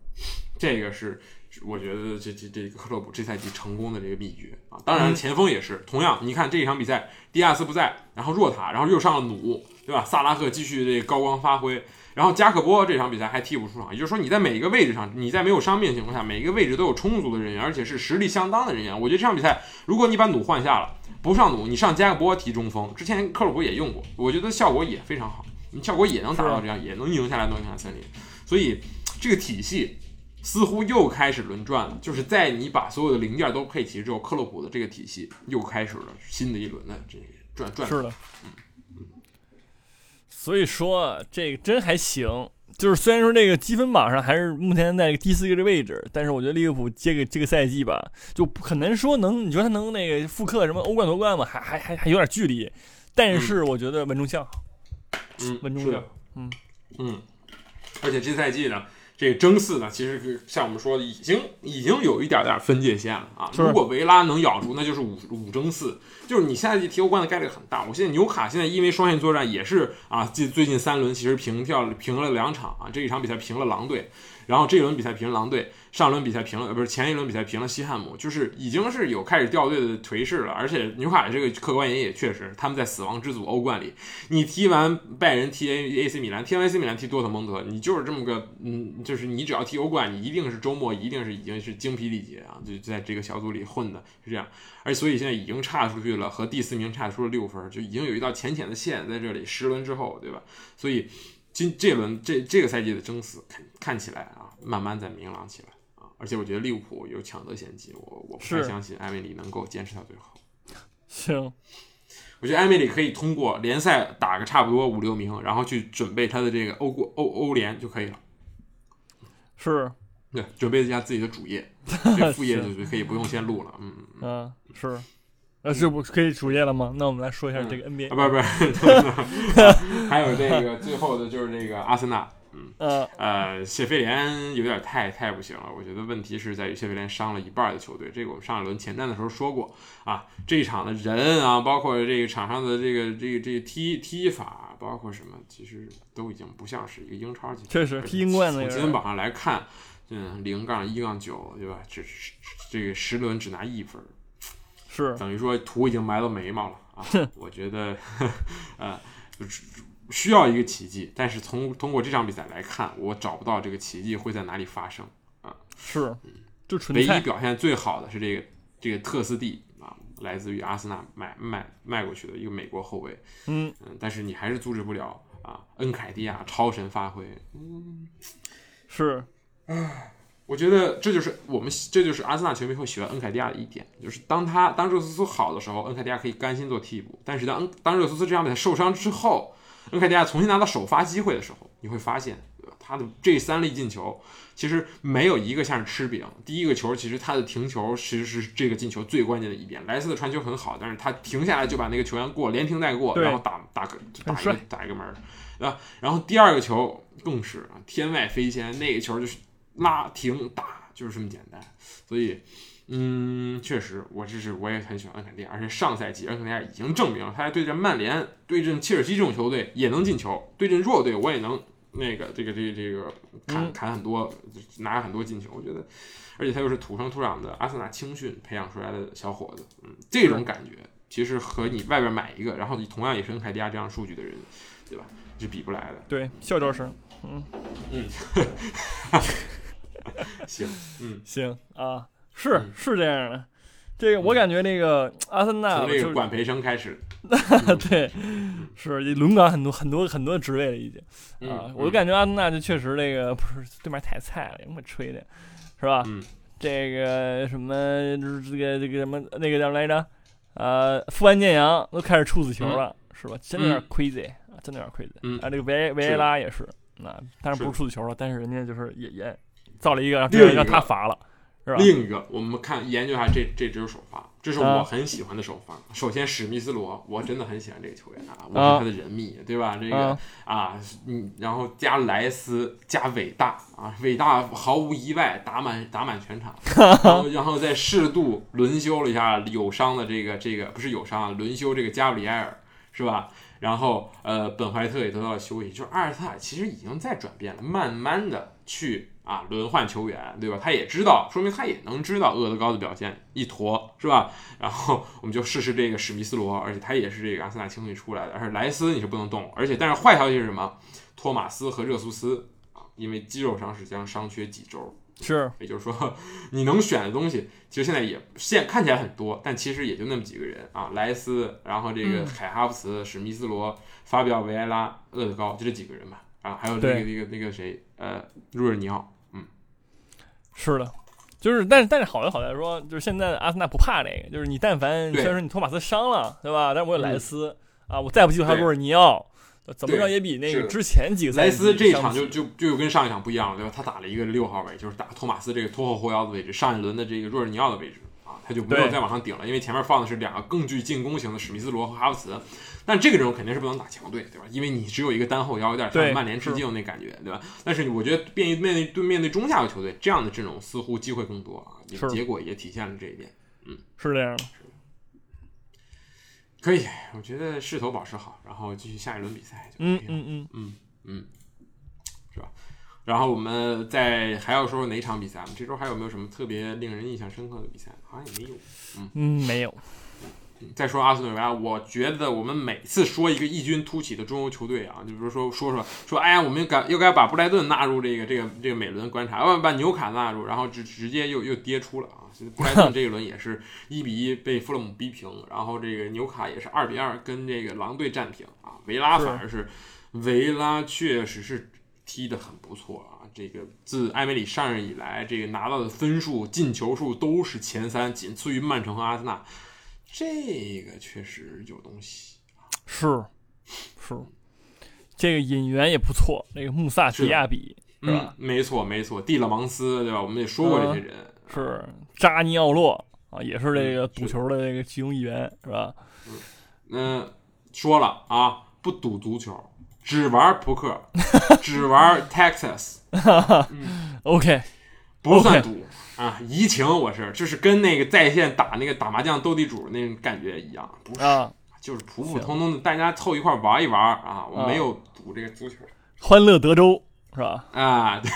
这个是我觉得这这这个克洛普这赛季成功的这个秘诀啊。当然，前锋也是同样。你看这一场比赛，迪亚斯不在，然后若塔，然后又上了努，对吧？萨拉赫继续这个高光发挥。然后加克波这场比赛还替补出场，也就是说你在每一个位置上，你在没有伤病的情况下，每一个位置都有充足的人员，而且是实力相当的人员。我觉得这场比赛，如果你把努换下了，不上努，你上加克波踢中锋，之前克洛普也用过，我觉得效果也非常好，你效果也能达到这样，也能赢下来诺丁汉森林。所以这个体系似乎又开始轮转了，就是在你把所有的零件都配齐之后，克洛普的这个体系又开始了新的一轮的这个转转。是的，嗯。所以说这个真还行，就是虽然说这个积分榜上还是目前在第四个位置，但是我觉得利物浦这个这个赛季吧，就很难说能，你说他能那个复刻什么欧冠夺冠吗？还还还还有点距离，但是我觉得稳中向好，嗯，稳中向，嗯嗯，而且这赛季呢。这个争四呢，其实是像我们说的，已经已经有一点点分界线了啊。如果维拉能咬住，那就是五五争四，就是你下赛季踢欧冠的概率很大。我现在纽卡现在因为双线作战也是啊，近最近三轮其实平掉平了两场啊，这一场比赛平了狼队，然后这一轮比赛平了狼队，上轮比赛平了，不是前一轮比赛平了西汉姆，就是已经是有开始掉队的颓势了。而且纽卡这个客观原因也确实，他们在死亡之组欧冠里，你踢完拜仁，踢 A AC 米兰，踢完 AC 米兰，踢多特蒙德，你就是这么个，嗯，就是你只要踢欧冠，你一定是周末一定是已经是精疲力竭啊，就在这个小组里混的是这样。而所以现在已经差出去了，和第四名差出了六分，就已经有一道浅浅的线在这里。十轮之后，对吧？所以今这轮这这个赛季的争死看看起来啊，慢慢在明朗起来。而且我觉得利物浦有抢得先机，我我不太相信艾米里能够坚持到最后。行，我觉得艾米里可以通过联赛打个差不多五六名，然后去准备他的这个欧国欧欧联就可以了。是，对，准备一下自己的主业，这副业就可以不用先录了。嗯嗯，是。呃，这不可以主业了吗？那我们来说一下这个 NBA 啊，不不，还有这个最后的就是这个阿森纳，嗯呃，谢菲联有点太太不行了。我觉得问题是在于谢菲联伤了一半的球队，这个我们上一轮前瞻的时候说过啊。这一场的人啊，包括这个场上的这个这个这个踢踢法，包括什么，其实都已经不像是一个英超级。确实，踢英冠从积分榜上来看，嗯，零杠一杠九，对吧？只这个十轮只拿一分。是等于说土已经埋到眉毛了啊！我觉得，呃，需要一个奇迹，但是从通过这场比赛来看，我找不到这个奇迹会在哪里发生啊！是，就纯唯一表现最好的是这个这个特斯蒂啊，来自于阿森纳买卖卖过去的一个美国后卫，嗯。嗯，但是你还是阻止不了啊，恩凯蒂亚超神发挥，嗯，是，唉。我觉得这就是我们，这就是阿森纳球迷会喜欢恩凯蒂亚的一点，就是当他当热苏斯好的时候，恩凯蒂亚可以甘心做替补；但是当当热苏斯这场比赛受伤之后，恩凯蒂亚重新拿到首发机会的时候，你会发现，他的这三粒进球其实没有一个像是吃饼。第一个球其实他的停球其实是这个进球最关键的一点，莱斯的传球很好，但是他停下来就把那个球员过连停带过，然后打打个打一个打一个门然后第二个球更是天外飞仙，那个球就是。拉停打就是这么简单，所以，嗯，确实，我这是我也很喜欢恩肯迪亚，而且上赛季恩肯迪亚已经证明了，他对阵曼联、对阵切尔西这种球队也能进球，对阵弱队我也能那个这个这个这个砍砍很多，拿很多进球。我觉得，而且他又是土生土长的阿森纳青训培养出来的小伙子，嗯，这种感觉其实和你外边买一个，然后你同样也是恩凯迪亚这样数据的人，对吧？是比不来的。对，校招生，嗯嗯。行，嗯，行啊，是是这样的，这个我感觉那个阿森纳从这个管培生开始，对，是轮岗很多很多很多职位了已经啊，我就感觉阿森纳就确实那个不是对面太菜了，也么吹的，是吧？这个什么这个这个什么那个叫什么来着？呃，富安健洋都开始处死球了，是吧？真的有点 crazy 啊，真的有点 crazy 啊。这个维维埃拉也是，那当然不是处死球了，但是人家就是也也。造了一个，让让他罚了，是吧？另一个，我们看研究一下这这支首发，这是我很喜欢的首发。首先，史密斯罗，我真的很喜欢这个球员啊，我是他的人迷，对吧？这个啊，嗯，然后加莱斯，加伟大啊，伟大毫无意外打满打满全场，然后然后再适度轮休了一下有伤的这个这个不是有伤，轮休这个加布里埃尔，是吧？然后呃，本怀特也得到了休息，就是阿尔特塔其实已经在转变了，慢慢的去。啊，轮换球员，对吧？他也知道，说明他也能知道厄德高的表现一坨，是吧？然后我们就试试这个史密斯罗，而且他也是这个阿森纳青训出来的。而莱斯你是不能动，而且但是坏消息是什么？托马斯和热苏斯啊，因为肌肉伤势将伤缺几周。是，也就是说，你能选的东西其实现在也现看起来很多，但其实也就那么几个人啊，莱斯，然后这个海哈弗茨、史密斯罗、法比奥维埃拉、厄德高，就这几个人吧。啊，还有那个那个那个谁，呃，若尔尼奥。是的，就是，但是，但是好就好在说，就是现在阿森纳不怕这个，就是你但凡虽然说你托马斯伤了，对吧？但是我有莱斯啊，我再不济还有洛尔尼奥，怎么着也比那个之前几个莱斯这一场就就就跟上一场不一样了，对吧？他打了一个六号位，就是打托马斯这个拖后后腰的位置，上一轮的这个若尔尼奥的位置啊，他就没有再往上顶了，因为前面放的是两个更具进攻型的史密斯罗和哈弗茨。但这个阵容肯定是不能打强队，对吧？因为你只有一个单后腰，有点像曼联致敬那感觉，对吧？但是我觉得面面对对面对中下游球队，这样的阵容似乎机会更多啊，结果也体现了这一点。嗯，是这样的。可以，我觉得势头保持好，然后继续下一轮比赛就可以了。嗯嗯嗯嗯嗯，是吧？然后我们在还要说说哪场比赛吗？这周还有没有什么特别令人印象深刻的比赛？好像也没有。嗯，没有。再说阿斯顿维拉，我觉得我们每次说一个异军突起的中欧球队啊，就比如说说说说，哎呀，我们该又该把布莱顿纳入这个这个这个每轮观察，要把纽卡纳入，然后直直接又又跌出了啊！布莱顿这一轮也是一比一被富勒姆逼平，然后这个纽卡也是二比二跟这个狼队战平啊。维拉反而是维拉确实是踢得很不错啊，这个自埃梅里上任以来，这个拿到的分数、进球数都是前三，仅次于曼城和阿森纳。这个确实有东西，是是，这个引援也不错，那个穆萨迪亚比是吧？没错没错，蒂勒芒斯对吧？我们也说过这些人，是扎尼奥洛啊，也是这个赌球的那个其中一员是吧？嗯，说了啊，不赌足球，只玩扑克，只玩 Texas，嗯，OK，不算赌。啊，移情我是，就是跟那个在线打那个打麻将斗地主那种感觉一样，不是，就是普普通通的大家凑一块玩一玩啊，我没有赌这个足球，欢乐德州是吧？啊，对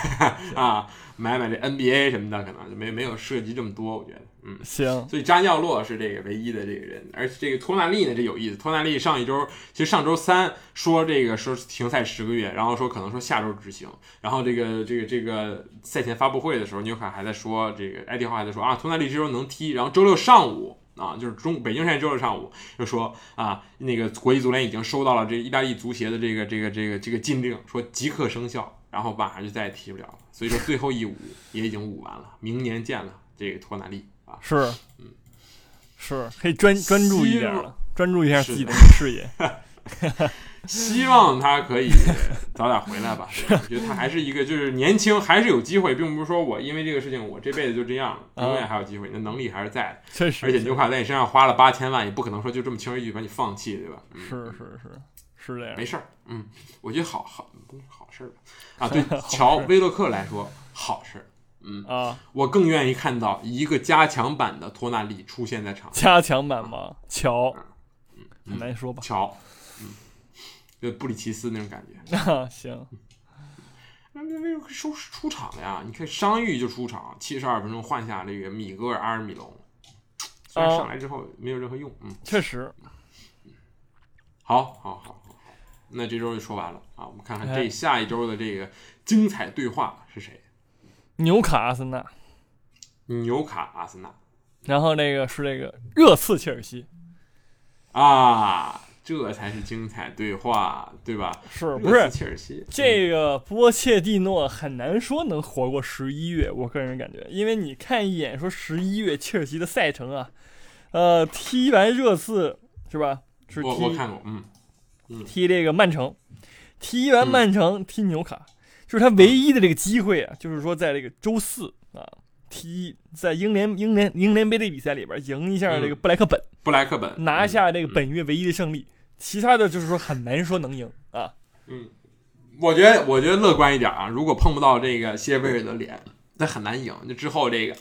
啊，买买这 NBA 什么的，可能就没没有涉及这么多，我觉得。嗯，行。所以扎尼奥洛是这个唯一的这个人，而且这个托纳利呢，这有意思。托纳利上一周，其实上周三说这个说停赛十个月，然后说可能说下周执行。然后这个这个这个赛前发布会的时候，纽卡还在说这个艾迪华还在说啊，托纳利这周能踢。然后周六上午啊，就是中北京时间周六上午就说啊，那个国际足联已经收到了这意大利足协的这个这个这个这个禁令，说即刻生效，然后晚上就再也踢不了了。所以说最后一舞也已经舞完了，明年见了这个托纳利。是，嗯，是可以专专注一点了，专注一下自己的事业。希望他可以早点回来吧。我觉得他还是一个，就是年轻，还是有机会，并不是说我因为这个事情，我这辈子就这样了，永远还有机会。你的能力还是在，确实。而且纽卡在你身上花了八千万，也不可能说就这么轻而易举把你放弃，对吧？是是是，是这样。没事儿，嗯，我觉得好好不是好事儿吧？啊，对，乔威洛克来说，好事儿。嗯啊，我更愿意看到一个加强版的托纳利出现在场。加强版吗？乔，很难说吧。乔，嗯，就布里奇斯那种感觉。那 行，那那那出出场呀？你看伤愈就出场，七十二分钟换下这个米格尔阿尔米隆，虽然上来之后没有任何用。嗯，确实。好，好，好，好，好，那这周就说完了啊。我们看看这下一周的这个精彩对话是谁。纽卡阿森纳，纽卡阿森纳，然后那个是这个热刺切尔西，啊，这才是精彩对话，对吧？是不是切尔西？这个波切蒂诺很难说能活过十一月，我个人感觉，因为你看一眼说十一月切尔西的赛程啊，呃，踢完热刺是吧？是踢我看过，嗯，踢这个曼城，踢完曼城踢纽卡。就是他唯一的这个机会啊，就是说在这个周四啊，踢在英联英联英联杯的比赛里边赢一下这个布莱克本，布莱克本拿下这个本月唯一的胜利，其他的就是说很难说能赢啊。嗯，我觉得我觉得乐观一点啊，如果碰不到这个谢菲尔的脸，那很难赢。那之后这个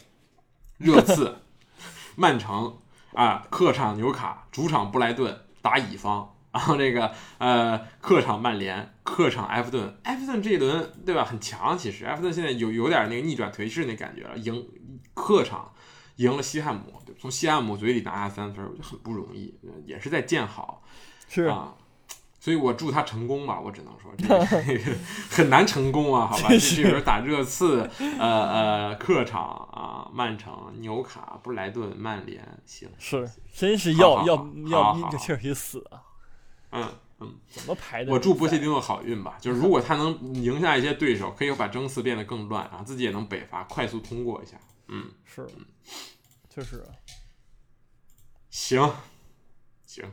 热刺、曼城啊，客场纽卡，主场布莱顿打乙方。然后这个呃，客场曼联，客场埃弗顿，埃弗顿这一轮对吧很强，其实埃弗顿现在有有点那个逆转颓势那感觉了，赢客场赢了西汉姆，从西汉姆嘴里拿下三分，我觉得很不容易，也是在建好，是啊，所以我祝他成功吧，我只能说这个 很难成功啊，好吧，这轮打热刺，呃呃，客场啊，曼城、纽卡、布莱顿、曼联，行，是真是要要要逼着切尔西死啊。嗯嗯，怎么排的？我祝波切蒂诺好运吧。就是如果他能赢下一些对手，可以把争四变得更乱，啊自己也能北伐，快速通过一下。嗯，是，确实。行，行，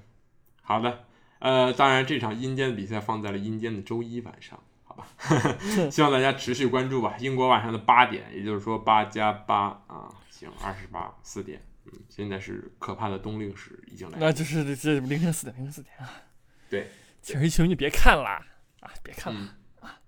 好的。呃，当然这场阴间的比赛放在了阴间的周一晚上，好吧？希望大家持续关注吧。英国晚上的八点，也就是说八加八啊，行，二十八四点。嗯，现在是可怕的冬令时已经来了，那就是这凌晨四点，凌晨四点啊。对，其实球你别看了啊，别看了啊。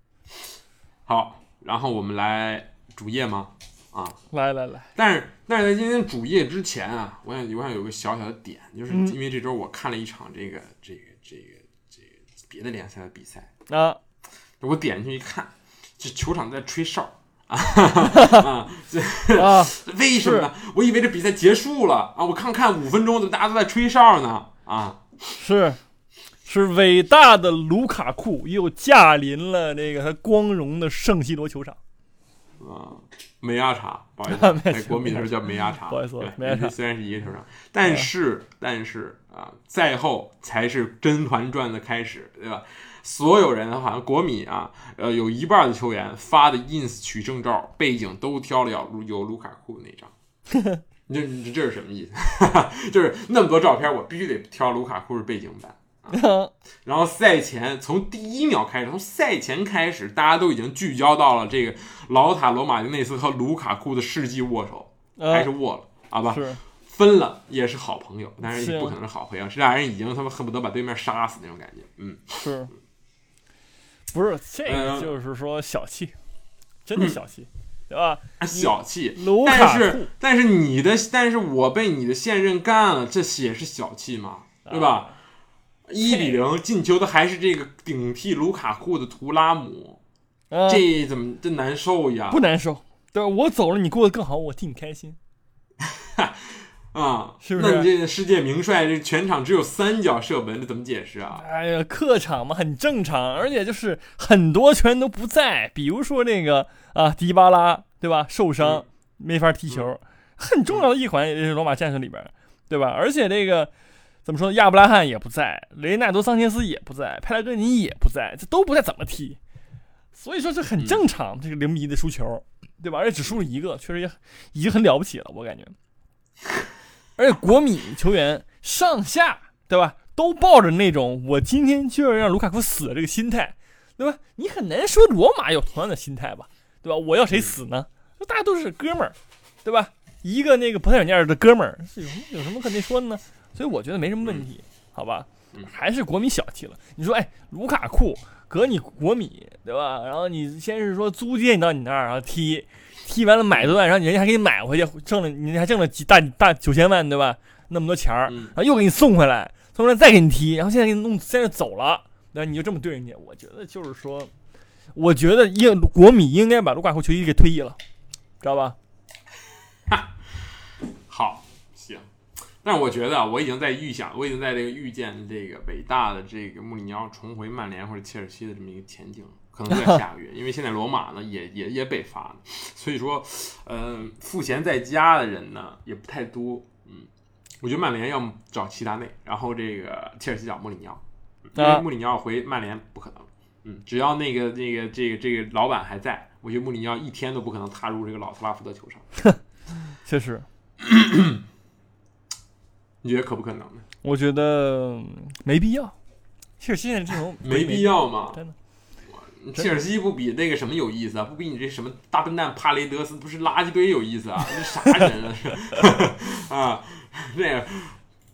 好，然后我们来主页吗？啊，来来来。但是但是在今天主页之前啊，我想我想有个小小的点，就是因为这周我看了一场这个这个这个这个别的联赛的比赛啊，我点进去一看。这球场在吹哨啊 啊！这啊，为什么呢？我以为这比赛结束了啊！我看看五分钟，怎么大家都在吹哨呢？啊，是是伟大的卢卡库又驾临了那个他光荣的圣西罗球场。啊，梅阿查，不好意思，事在国米的时候叫梅阿查，不好意思对梅亚查虽然是一个球场，但是但是啊，赛后才是《真团转》的开始，对吧？所有人好像国米啊，呃，有一半的球员发的 ins 取证照背景都挑了有有卢卡库那张，你这你这是什么意思？就是那么多照片，我必须得挑卢卡库是背景板。然后赛前从第一秒开始，从赛前开始，大家都已经聚焦到了这个老塔罗马丁内斯和卢卡库的世纪握手，还是呃，握了，好吧？是分了也是好朋友，但是不可能是好朋友，这俩人已经他妈恨不得把对面杀死那种感觉。嗯，是，不是这个嗯就是说小气，真的小气，对吧？小气。卢但是但是你的，但是我被你的现任干了，这也是小气嘛，对吧？啊一比零进球的还是这个顶替卢卡库的图拉姆，啊这怎么这难受呀？不难受，对吧？我走了，你过得更好，我替你开心。啊，是不是那你这个世界名帅，这全场只有三脚射门，这怎么解释啊？哎呀，客场嘛，很正常，而且就是很多球员都不在，比如说那个啊，迪巴拉，对吧？受伤、嗯没法踢球，很重要的一环，也是罗马战术里边，对吧？而且这个怎么说，亚布拉罕也不在，雷纳多桑切斯也不在，派莱格尼也不在，这都不在，怎么踢？所以说这很正常，这个零比一的输球，对吧？而且只输了一个，确实也已经很了不起了，我感觉。而且国米球员上下，对吧，都抱着那种我今天就要让卢卡库死的这个心态，对吧？你很难说罗马有同样的心态吧，对吧？我要谁死呢？大家都是哥们儿，对吧？一个那个葡萄软件的哥们儿，是有什么有什么可那说的呢？所以我觉得没什么问题，好吧嗯？还是国米小气了。你说，哎，卢卡库搁你国米，对吧？然后你先是说租借你到你那儿，然后踢，踢完了买断，然后人家还给你买回去，挣了你还挣了几大大九千万，对吧？那么多钱儿，嗯然后又给你送回来，送回来再给你踢，然后现在给你弄，现在走了，那你就这么对人家？我觉得就是说，我觉得应国米应该把卢卡库球衣给退役了，知道吧？好，行。但是我觉得啊，我已经在预想，我已经在这个预见这个伟大的这个穆里尼奥重回曼联或者切尔西的这么一个前景，可能在下个月，因为现在罗马呢也也也北伐了，所以说，呃，赋闲在家的人呢也不太多。嗯，我觉得曼联要么找齐达内，然后这个切尔西找穆里尼奥，因为啊穆里尼奥回曼联不可能。嗯，只要那个那个这个这个老板还在，我觉得穆里尼奥一天都不可能踏入这个老特拉福德球场。确实，你觉得可不可能呢？我觉得嗯没必要。切尔西这种没必，要嘛。真的。切尔西不比那个什么有意思啊？不比你这什么大笨蛋帕雷德斯不是垃圾堆有意思啊？这啥人啊？是 啊，那个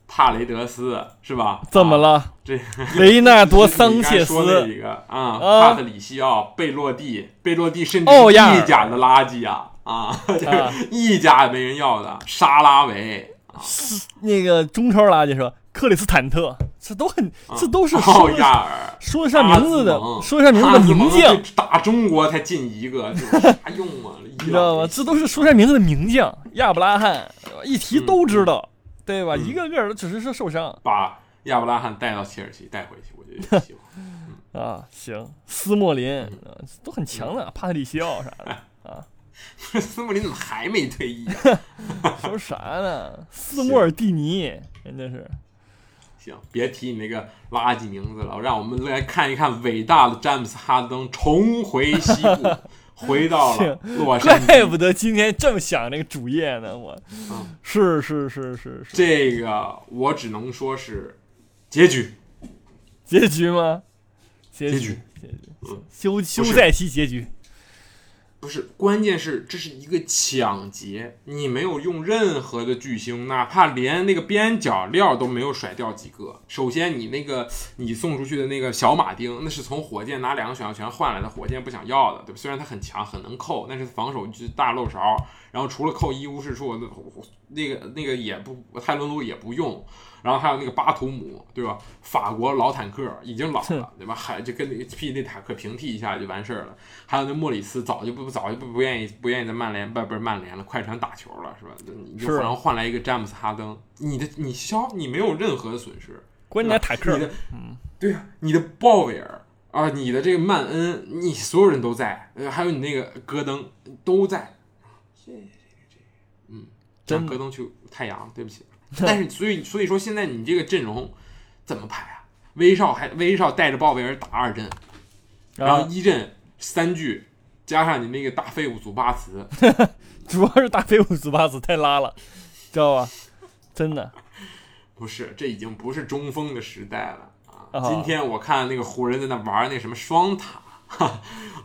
帕雷德斯是吧？啊？怎么了？这 雷纳多桑切斯，啊，啊帕特里西奥、贝洛蒂、贝洛蒂甚至是奥亚尔意甲的垃圾啊啊！这啊是意甲也没人要的，沙拉维。那个中超垃圾是吧？克里斯坦特，这都很，啊这都是奥说亚尔，说得上名字的说得上名字的名将，打中国才进一个，啥用啊？你你知道吗？这都是说出来名字的名将，亚布拉罕，一提嗯都知道，对吧？嗯一个个都只是说受伤把亚布拉罕带到切尔西带回去，我觉得有希望。啊。行，斯莫林嗯啊都很强的，帕特里西奥啥的，斯莫林怎么还没退役啊？说啥呢？斯莫尔蒂尼，真的是行，别提你那个垃圾名字了，让我们来看一看伟大的詹姆斯哈登重回西部，回到了 洛杉矶。怪不得今天这么想那个主页呢，我嗯是是是是是这个我只能说是结局。结局吗？结局结局结局嗯，休休赛期结局不是，关键是这是一个抢劫，你没有用任何的巨星，哪怕连那个边角料都没有甩掉几个。首先，你那个你送出去的那个小马丁，那是从火箭拿两个选项权换来的，火箭不想要的，对吧？虽然他很强，很能扣，但是防守就大漏勺，然后除了扣一无是处，那那个那个也不泰伦卢也不用。然后还有那个巴图姆，对吧？法国老坦克已经老了，对吧？还就跟那个替那坦克平替一下就完事儿了。还有那莫里斯早就不早就不不愿意不愿意在曼联不不是曼联了，快船打球了，是吧？你就然后换来一个詹姆斯哈登，你的你消你没有任何的损失。关键坦克，你的嗯，对呀，你的鲍威尔啊，你的这个曼恩，你所有人都在，还有你那个戈登都在。谢谢这个这，嗯，真戈登去太阳，对不起。但是，所以所以说，现在你这个阵容怎么排啊？威少还威少带着鲍威尔打二阵，然后一阵三巨，加上你那个大废物祖巴茨，主要是大废物祖巴茨太拉了，知道吧？真的不是，这已经不是中锋的时代了啊！今天我看那个湖人在那玩那什么双塔，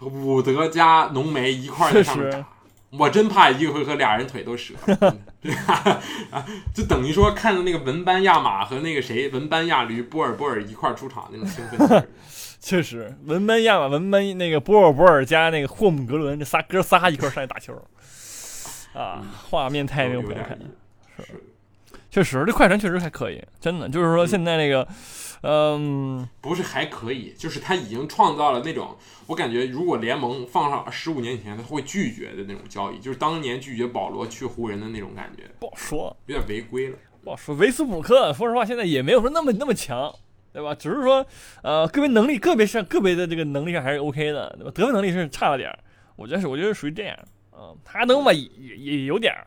伍德加浓眉一块在上面打。我真怕一个回合俩人腿都折，对吧？就等于说看到那个文班亚马和那个谁文班亚驴波尔波尔一块出场那种兴奋。确实，文班亚马、文班那个波尔波尔加那个霍姆格伦这仨哥仨一块上去打球，啊，画面太有看。是，确实这快船确实还可以，真的就是说现在那个。嗯，不是还可以，就是他已经创造了那种，我感觉如果联盟放上十五年前他会拒绝的那种交易，就是当年拒绝保罗去湖人的那种感觉。不好说，有点违规了。不好说，维斯布鲁克，说实话现在也没有说那么那么强，对吧？只是说，呃，个别能力，个别上个别的这个能力上还是 OK 的，对吧？得分能力是差了点儿，我觉得是，我觉得属于这样。嗯，哈登吧也也有点儿，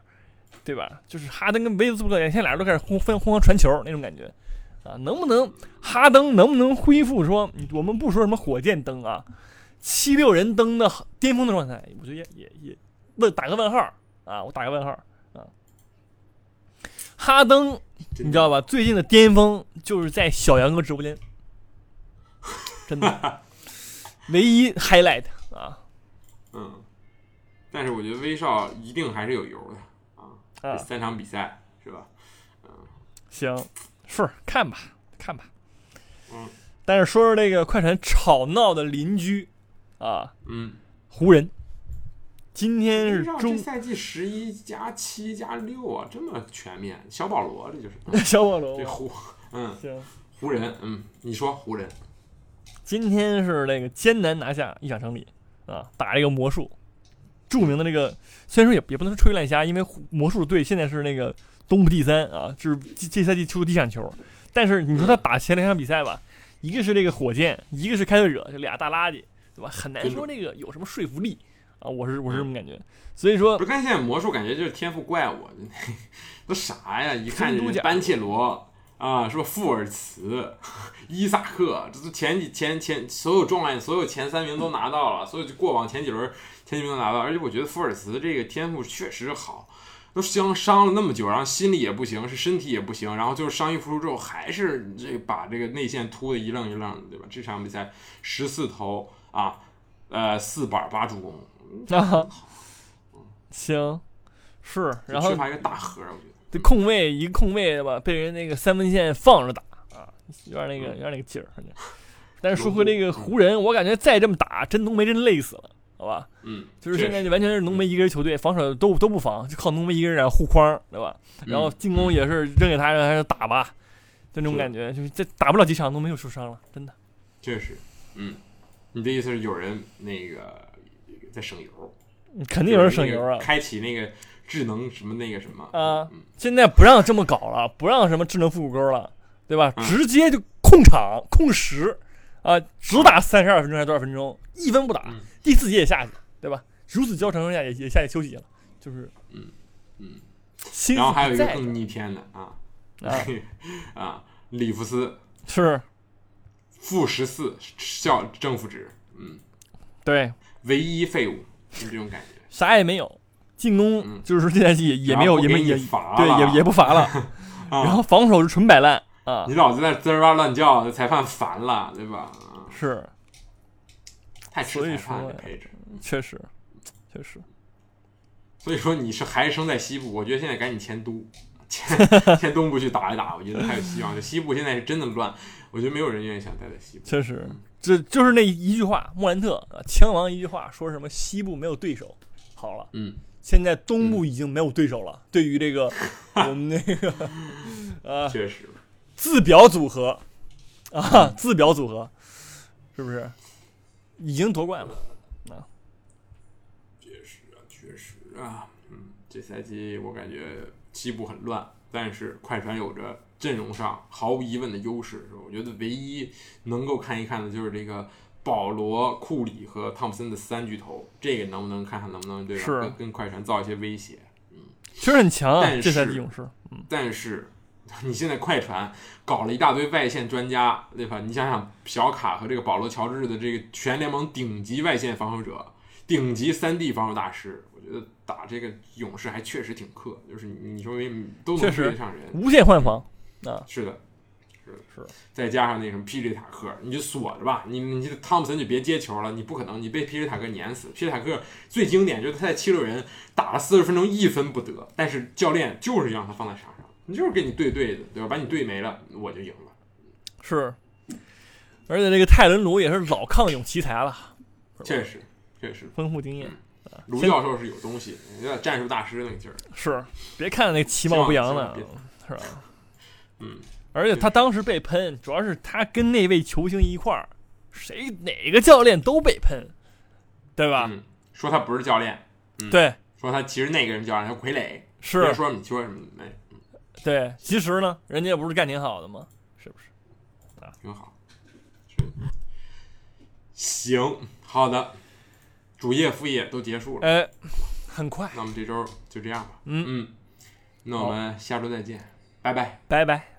对吧？就是哈登跟维斯布鲁克现在俩人都开始互分互相传球那种感觉。啊，能不能哈登能不能恢复说我们不说什么火箭灯啊，七六人登的巅峰的状态？我觉得也也也问打个问号啊，我打个问号啊。哈登，你知道吧？最近的巅峰就是在小杨哥直播间，真的，唯一 highlight 啊。嗯，但是我觉得威少一定还是有油的啊，三场比赛是吧？嗯，行。是看吧，看吧，嗯，但是说说这个快船吵闹的邻居啊，嗯，湖人，今天是中赛季十一加七加六啊，这么全面，小保罗这就是。小保罗，这湖，嗯，行，湖人，嗯，你说湖人，今天是那个艰难拿下一场胜利啊，打一个魔术，著名的那个，虽然说也也不能说吹烂虾，因为魔术队现在是那个。东部第三啊，就是这这赛季出的第一场球，但是你说他打前两场比赛吧，一个是这个火箭，一个是开拓者，这俩大垃圾，对吧？很难说这个有什么说服力啊，我是我是这么感觉。所以说，不是看现在魔术感觉就是天赋怪物，都啥呀？一看就是班切罗啊，是吧？富尔茨、伊萨克，这都前几前前所有状元，所有前三名都拿到了，所有过往前几轮前几名都拿到，而且我觉得富尔茨这个天赋确实好。都伤伤了那么久，然后心里也不行，是身体也不行，然后就是伤愈复出之后，还是这把这个内线突的一愣一愣的，对吧？这场比赛十四投啊，呃，四板八助攻，啊，行，是，然后缺乏一个大核，我觉得这空位一个空位对吧？被人那个三分线放着打啊，有点那个有点那个劲儿。但是说回这个湖人，我感觉再这么打，真浓眉真累死了。好吧，嗯，就是现在就完全是浓眉一个人球队，防守都都不防，就靠浓眉一个人护框，对吧？然后进攻也是扔给他，让他打吧，就那种感觉，就是这打不了几场都没有受伤了，真的。确实，嗯，你的意思是有人那个在省油？肯定有人省油啊！开启那个智能什么那个什么啊？现在不让这么搞了，不让什么智能复古钩了，对吧？直接就控场控时啊，只打三十二分钟还是多少分钟？一分不打。第四节也下去，对吧？如此交成下也也下去休息了，就是嗯嗯。然后还有一个更逆天的啊啊 啊！里弗斯是负十四校正负值，嗯，对，唯一废物就这种感觉，啥也没有，进攻就是这赛季也也没有也没也对也也不罚了，然后防守是纯摆烂啊！你老子在滋哇乱叫，裁判烦了，对吧？是。太所以说，确实，确实，所以说你是还是生在西部，我觉得现在赶紧迁都，迁迁 东部去打一打，我觉得还有希望。就西部现在是真的乱，我觉得没有人愿意想待在西部。确实，这就是那一句话，莫兰特啊，枪王一句话说什么西部没有对手。好了，嗯，现在东部已经没有对手了。对于这个 我们那个呃 确实，自表组合啊，自表组合是不是已经夺冠了？啊确实啊，确实啊，嗯，这赛季我感觉西部很乱，但是快船有着阵容上毫无疑问的优势。我觉得唯一能够看一看的就是这个保罗、库里和汤普森的三巨头，这个能不能看看能不能对吧？跟跟快船造一些威胁。嗯确实很强啊，但这赛季是勇士。嗯，但是 你现在快船搞了一大堆外线专家，对吧？你想想小卡和这个保罗乔治的这个全联盟顶级外线防守者，顶级三 D 防守大师，我觉得打这个勇士还确实挺克，就是你你说明都能追得上人，无限换防啊，是的。是的是，再加上那什么 PJ 塔克，你就锁着吧。你你汤普森就别接球了，你不可能，你被 PJ 塔克碾死。PJ 塔克最经典就是他在七六人打了四十分钟一分不得，但是教练就是让他放在场上，你就是跟你对对的，对吧？把你对没了，我就赢了。是。而且这个泰伦卢也是老抗勇奇才了，确实，确实，丰富经验。卢教授是有东西，有点战术大师那个劲儿。是，别看那其貌不扬的，是吧？嗯，而且他当时被喷，主要是他跟那位球星一块儿，谁哪个教练都被喷，对吧？嗯，说他不是教练，嗯对，说他其实那个人教练他傀儡，是别，说你说什么没，对。其实呢，人家不是干挺好的吗？是不是？啊挺好。行，好的，主业副业都结束了，哎，很快，那我们这周就这样吧。嗯嗯，那我们下周再见，拜拜。拜拜。